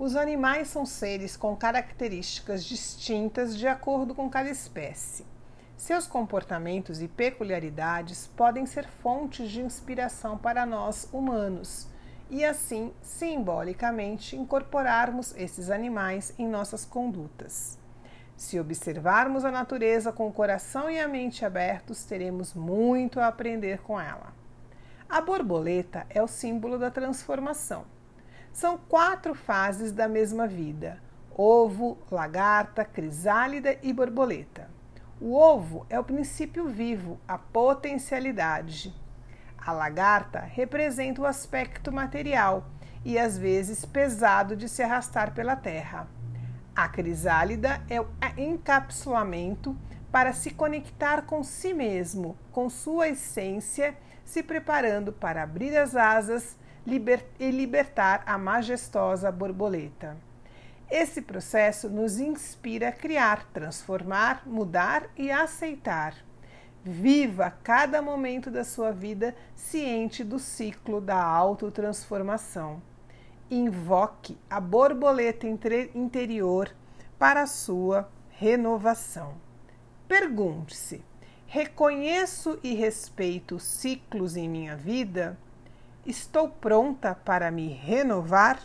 Os animais são seres com características distintas de acordo com cada espécie. Seus comportamentos e peculiaridades podem ser fontes de inspiração para nós humanos e, assim, simbolicamente, incorporarmos esses animais em nossas condutas. Se observarmos a natureza com o coração e a mente abertos, teremos muito a aprender com ela. A borboleta é o símbolo da transformação. São quatro fases da mesma vida: ovo, lagarta, crisálida e borboleta. O ovo é o princípio vivo, a potencialidade. A lagarta representa o aspecto material e às vezes pesado de se arrastar pela terra. A crisálida é o encapsulamento para se conectar com si mesmo, com sua essência, se preparando para abrir as asas liber e libertar a majestosa borboleta. Esse processo nos inspira a criar, transformar, mudar e aceitar. Viva cada momento da sua vida ciente do ciclo da autotransformação. Invoque a borboleta interior para a sua renovação. Pergunte-se: reconheço e respeito ciclos em minha vida? Estou pronta para me renovar?